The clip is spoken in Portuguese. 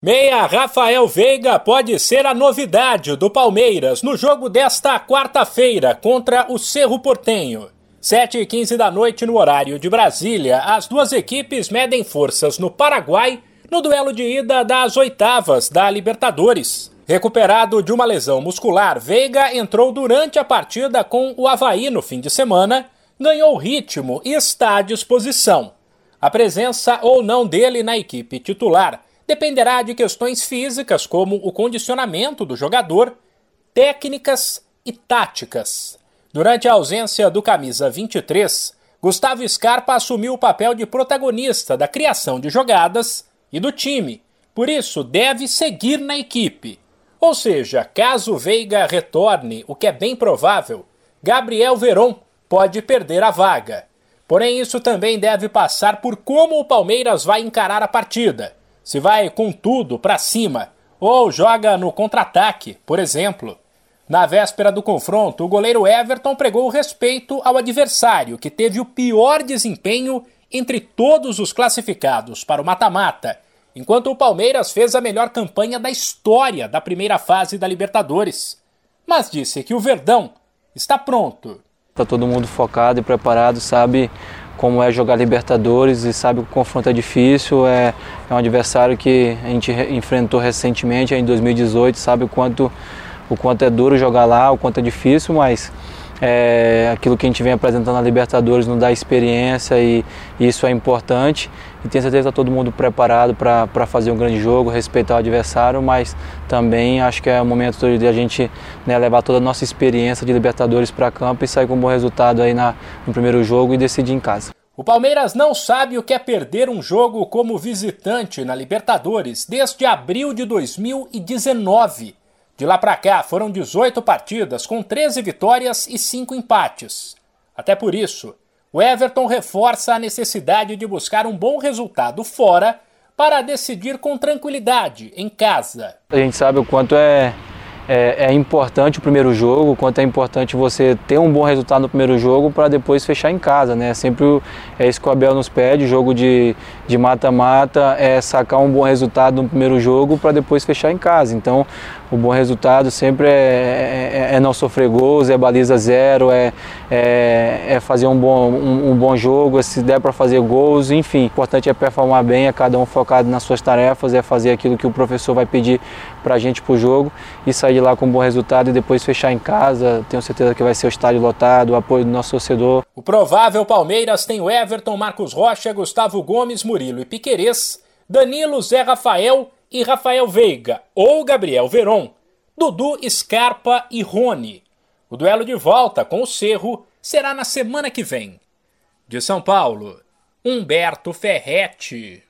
Meia Rafael Veiga pode ser a novidade do Palmeiras no jogo desta quarta-feira contra o Cerro Portenho. 7 e 15 da noite no horário de Brasília, as duas equipes medem forças no Paraguai no duelo de ida das oitavas da Libertadores. Recuperado de uma lesão muscular, Veiga entrou durante a partida com o Havaí no fim de semana, ganhou ritmo e está à disposição. A presença ou não dele na equipe titular dependerá de questões físicas como o condicionamento do jogador, técnicas e táticas. Durante a ausência do camisa 23, Gustavo Scarpa assumiu o papel de protagonista da criação de jogadas e do time, por isso deve seguir na equipe. Ou seja, caso Veiga retorne, o que é bem provável, Gabriel Veron pode perder a vaga. Porém, isso também deve passar por como o Palmeiras vai encarar a partida se vai com tudo para cima ou joga no contra-ataque, por exemplo. Na véspera do confronto, o goleiro Everton pregou respeito ao adversário, que teve o pior desempenho entre todos os classificados para o mata-mata, enquanto o Palmeiras fez a melhor campanha da história da primeira fase da Libertadores. Mas disse que o Verdão está pronto. Está todo mundo focado e preparado, sabe como é jogar Libertadores e sabe que o confronto é difícil, é, é um adversário que a gente enfrentou recentemente, em 2018, sabe o quanto, o quanto é duro jogar lá, o quanto é difícil, mas é, aquilo que a gente vem apresentando na Libertadores nos dá experiência e, e isso é importante. E tenho certeza que está todo mundo preparado para fazer um grande jogo, respeitar o adversário, mas também acho que é o momento de a gente né, levar toda a nossa experiência de Libertadores para campo e sair com um bom resultado aí na, no primeiro jogo e decidir em casa. O Palmeiras não sabe o que é perder um jogo como visitante na Libertadores desde abril de 2019 de lá para cá foram 18 partidas com 13 vitórias e 5 empates. Até por isso, o Everton reforça a necessidade de buscar um bom resultado fora para decidir com tranquilidade em casa. A gente sabe o quanto é é, é, importante o primeiro jogo, quanto é importante você ter um bom resultado no primeiro jogo para depois fechar em casa, né? Sempre é isso que o Abel nos pede, jogo de mata-mata é sacar um bom resultado no primeiro jogo para depois fechar em casa. Então, o bom resultado sempre é, é, é não sofrer gols, é baliza zero, é, é, é fazer um bom, um, um, bom jogo, se der para fazer gols, enfim. O importante é performar bem, é cada um focado nas suas tarefas, é fazer aquilo que o professor vai pedir para a gente para o jogo e sair lá com um bom resultado e depois fechar em casa. Tenho certeza que vai ser o estádio lotado, o apoio do nosso torcedor. O provável Palmeiras tem o Everton, Marcos Rocha, Gustavo Gomes, Murilo e Piquerez, Danilo, Zé Rafael e Rafael Veiga ou Gabriel Veron, Dudu, Scarpa e Rony. O duelo de volta com o Cerro será na semana que vem. De São Paulo, Humberto Ferretti.